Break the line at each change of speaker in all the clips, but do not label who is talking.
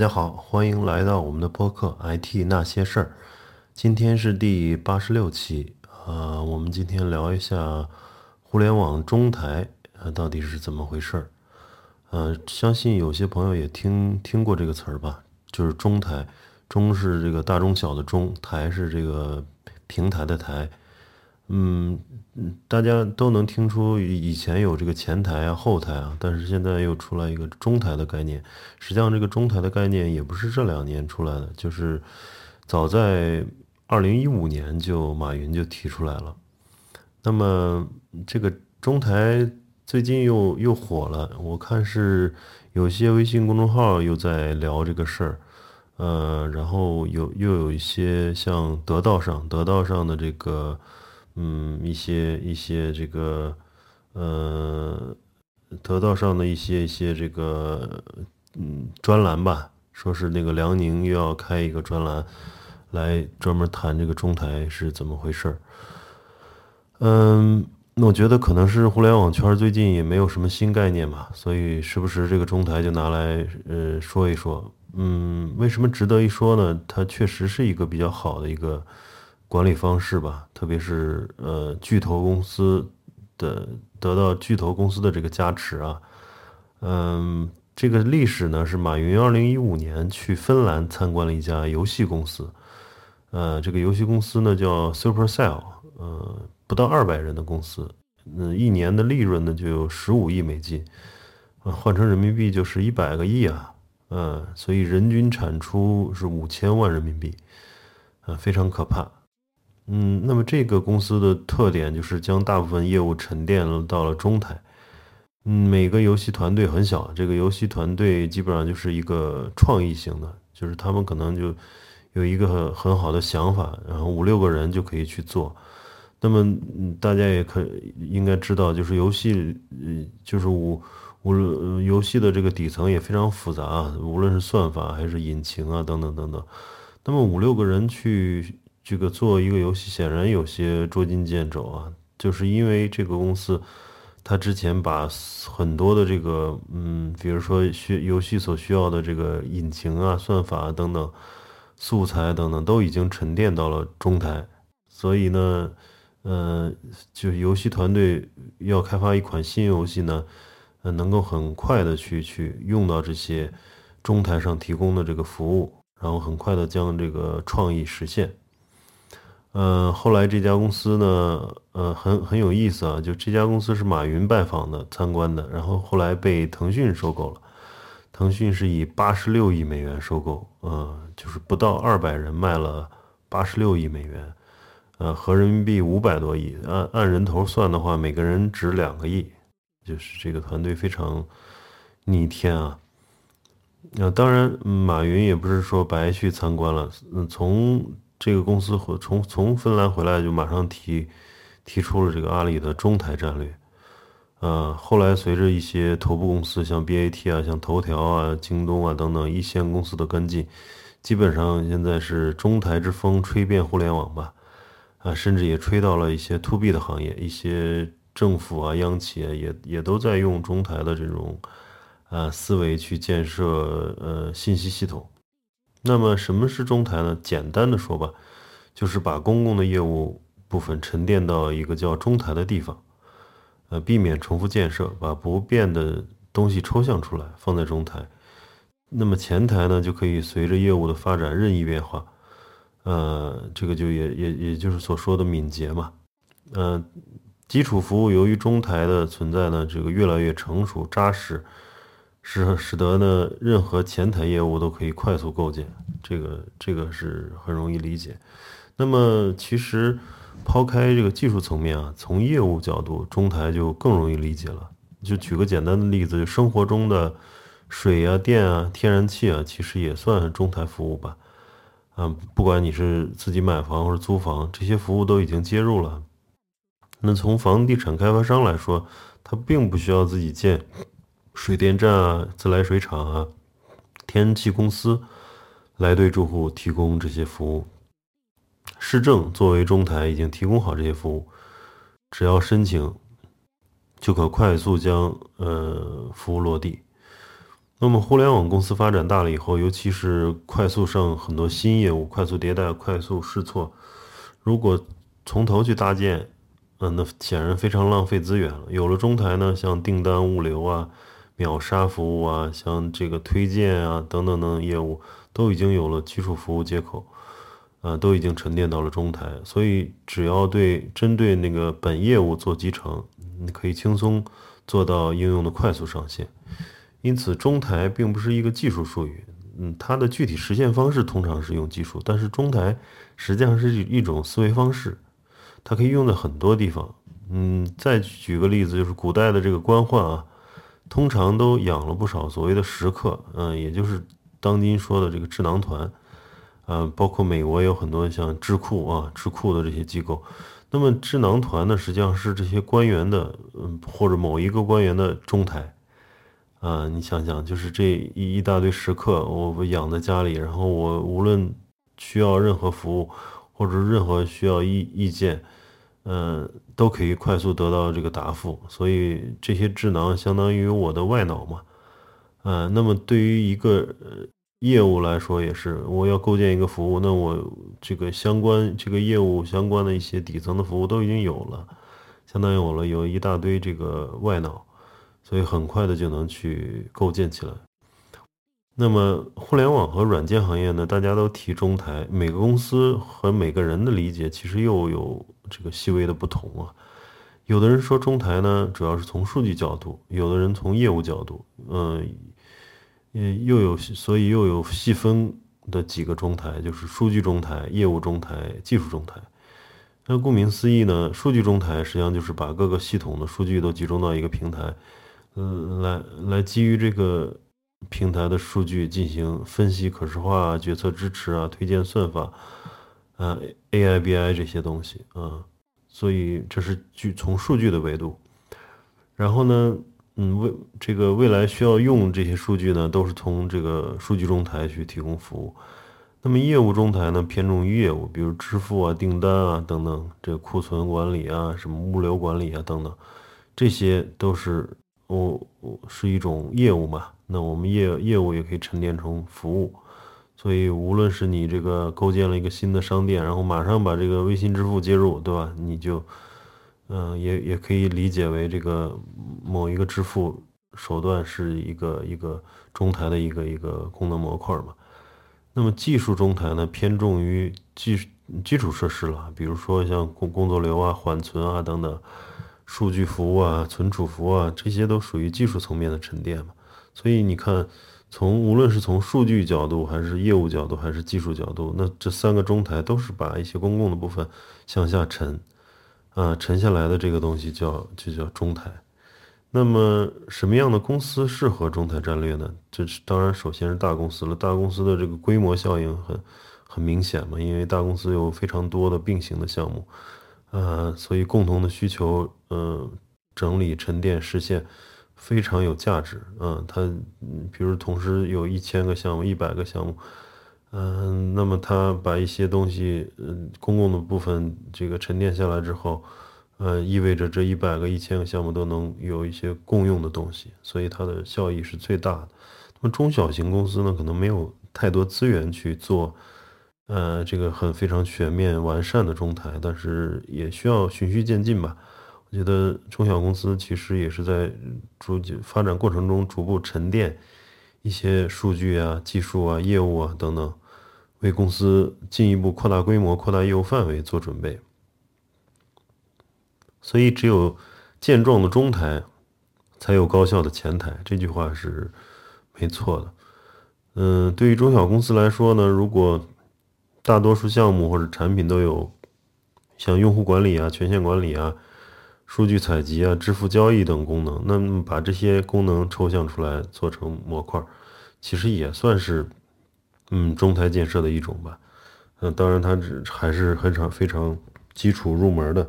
大家好，欢迎来到我们的播客《IT 那些事儿》。今天是第八十六期，呃，我们今天聊一下互联网中台呃到底是怎么回事儿。呃，相信有些朋友也听听过这个词儿吧，就是中台，中是这个大中小的中，台是这个平台的台。嗯嗯，大家都能听出以前有这个前台啊、后台啊，但是现在又出来一个中台的概念。实际上，这个中台的概念也不是这两年出来的，就是早在二零一五年就马云就提出来了。那么这个中台最近又又火了，我看是有些微信公众号又在聊这个事儿，呃，然后有又有一些像得道上，得道上的这个。嗯，一些一些这个，呃，得道上的一些一些这个，嗯，专栏吧，说是那个辽宁又要开一个专栏，来专门谈这个中台是怎么回事儿。嗯，那我觉得可能是互联网圈最近也没有什么新概念吧，所以时不时这个中台就拿来呃说一说。嗯，为什么值得一说呢？它确实是一个比较好的一个。管理方式吧，特别是呃巨头公司的得到巨头公司的这个加持啊，嗯，这个历史呢是马云二零一五年去芬兰参观了一家游戏公司，呃，这个游戏公司呢叫 Supercell，呃，不到二百人的公司，嗯，一年的利润呢就有十五亿美金，啊，换成人民币就是一百个亿啊，嗯，所以人均产出是五千万人民币，啊，非常可怕。嗯，那么这个公司的特点就是将大部分业务沉淀了到了中台。嗯，每个游戏团队很小，这个游戏团队基本上就是一个创意型的，就是他们可能就有一个很很好的想法，然后五六个人就可以去做。那么大家也可应该知道，就是游戏，呃，就是五五游戏的这个底层也非常复杂，无论是算法还是引擎啊等等等等。那么五六个人去。这个做一个游戏显然有些捉襟见肘啊，就是因为这个公司，他之前把很多的这个，嗯，比如说需游戏所需要的这个引擎啊、算法啊等等素材等等都已经沉淀到了中台，所以呢，呃，就游戏团队要开发一款新游戏呢，呃，能够很快的去去用到这些中台上提供的这个服务，然后很快的将这个创意实现。呃，后来这家公司呢，呃，很很有意思啊。就这家公司是马云拜访的、参观的，然后后来被腾讯收购了。腾讯是以八十六亿美元收购，呃，就是不到二百人卖了八十六亿美元，呃，合人民币五百多亿。按按人头算的话，每个人值两个亿，就是这个团队非常逆天啊。那当然，马云也不是说白去参观了，嗯，从。这个公司回从从芬兰回来就马上提提出了这个阿里的中台战略，呃，后来随着一些头部公司像 BAT 啊、像头条啊、京东啊等等一线公司的跟进，基本上现在是中台之风吹遍互联网吧，啊，甚至也吹到了一些 To B 的行业，一些政府啊、央企啊也也都在用中台的这种啊思维去建设呃信息系统。那么什么是中台呢？简单的说吧，就是把公共的业务部分沉淀到一个叫中台的地方，呃，避免重复建设，把不变的东西抽象出来放在中台。那么前台呢，就可以随着业务的发展任意变化，呃，这个就也也也就是所说的敏捷嘛。呃，基础服务由于中台的存在呢，这个越来越成熟扎实。使使得呢，任何前台业务都可以快速构建，这个这个是很容易理解。那么，其实抛开这个技术层面啊，从业务角度，中台就更容易理解了。就举个简单的例子，就生活中的水啊、电啊、天然气啊，其实也算中台服务吧。嗯，不管你是自己买房或者租房，这些服务都已经接入了。那从房地产开发商来说，他并不需要自己建。水电站啊，自来水厂啊，天然气公司来对住户提供这些服务。市政作为中台已经提供好这些服务，只要申请就可快速将呃服务落地。那么互联网公司发展大了以后，尤其是快速上很多新业务，快速迭代，快速试错，如果从头去搭建，嗯，那显然非常浪费资源了。有了中台呢，像订单物流啊、秒杀服务啊，像这个推荐啊等等等业务，都已经有了基础服务接口，呃，都已经沉淀到了中台。所以只要对针对那个本业务做集成，你可以轻松做到应用的快速上线。因此，中台并不是一个技术术语，嗯，它的具体实现方式通常是用技术，但是中台实际上是一种思维方式，它可以用在很多地方。嗯，再举个例子，就是古代的这个官宦啊，通常都养了不少所谓的食客，嗯，也就是当今说的这个智囊团，嗯，包括美国有很多像智库啊、智库的这些机构。那么智囊团呢，实际上是这些官员的，嗯，或者某一个官员的中台。啊，你想想，就是这一一大堆食客，我养在家里，然后我无论需要任何服务，或者任何需要意意见，嗯，都可以快速得到这个答复。所以这些智囊相当于我的外脑嘛，啊，那么对于一个业务来说也是，我要构建一个服务，那我这个相关这个业务相关的一些底层的服务都已经有了，相当于有了有一大堆这个外脑。所以很快的就能去构建起来。那么互联网和软件行业呢？大家都提中台，每个公司和每个人的理解其实又有这个细微的不同啊。有的人说中台呢，主要是从数据角度；有的人从业务角度，嗯，又有所以又有细分的几个中台，就是数据中台、业务中台、技术中台。那顾名思义呢，数据中台实际上就是把各个系统的数据都集中到一个平台。嗯，来来基于这个平台的数据进行分析、可视化、决策支持啊、推荐算法啊、AI、BI 这些东西啊，所以这是据从数据的维度。然后呢，嗯，未这个未来需要用这些数据呢，都是从这个数据中台去提供服务。那么业务中台呢，偏重于业务，比如支付啊、订单啊等等，这库存管理啊、什么物流管理啊等等，这些都是。我我是一种业务嘛，那我们业业务也可以沉淀成服务，所以无论是你这个构建了一个新的商店，然后马上把这个微信支付接入，对吧？你就，嗯，也也可以理解为这个某一个支付手段是一个一个中台的一个一个功能模块嘛。那么技术中台呢，偏重于基基础设施了，比如说像工工作流啊、缓存啊等等。数据服务啊，存储服务啊，这些都属于技术层面的沉淀嘛。所以你看，从无论是从数据角度，还是业务角度，还是技术角度，那这三个中台都是把一些公共的部分向下沉，啊，沉下来的这个东西叫就叫中台。那么什么样的公司适合中台战略呢？这是当然，首先是大公司了。大公司的这个规模效应很很明显嘛，因为大公司有非常多的并行的项目。呃，所以共同的需求，嗯，整理、沉淀、实现，非常有价值。嗯，它，比如同时有一千个项目、一百个项目，嗯，那么它把一些东西，嗯，公共的部分这个沉淀下来之后，呃，意味着这一百个、一千个项目都能有一些共用的东西，所以它的效益是最大的。那么中小型公司呢，可能没有太多资源去做。呃，这个很非常全面完善的中台，但是也需要循序渐进吧。我觉得中小公司其实也是在逐渐发展过程中逐步沉淀一些数据啊、技术啊、业务啊等等，为公司进一步扩大规模、扩大业务范围做准备。所以，只有健壮的中台，才有高效的前台。这句话是没错的。嗯，对于中小公司来说呢，如果大多数项目或者产品都有像用户管理啊、权限管理啊、数据采集啊、支付交易等功能。那么把这些功能抽象出来做成模块，其实也算是嗯中台建设的一种吧。嗯，当然它只还是很常非常基础入门的，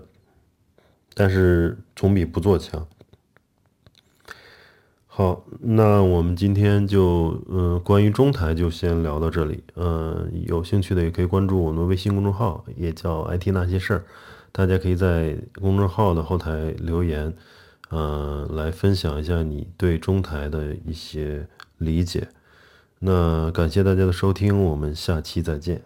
但是总比不做强。好，那我们今天就嗯，关于中台就先聊到这里。嗯，有兴趣的也可以关注我们微信公众号，也叫 IT 那些事儿。大家可以在公众号的后台留言嗯来分享一下你对中台的一些理解。那感谢大家的收听我们下期再见。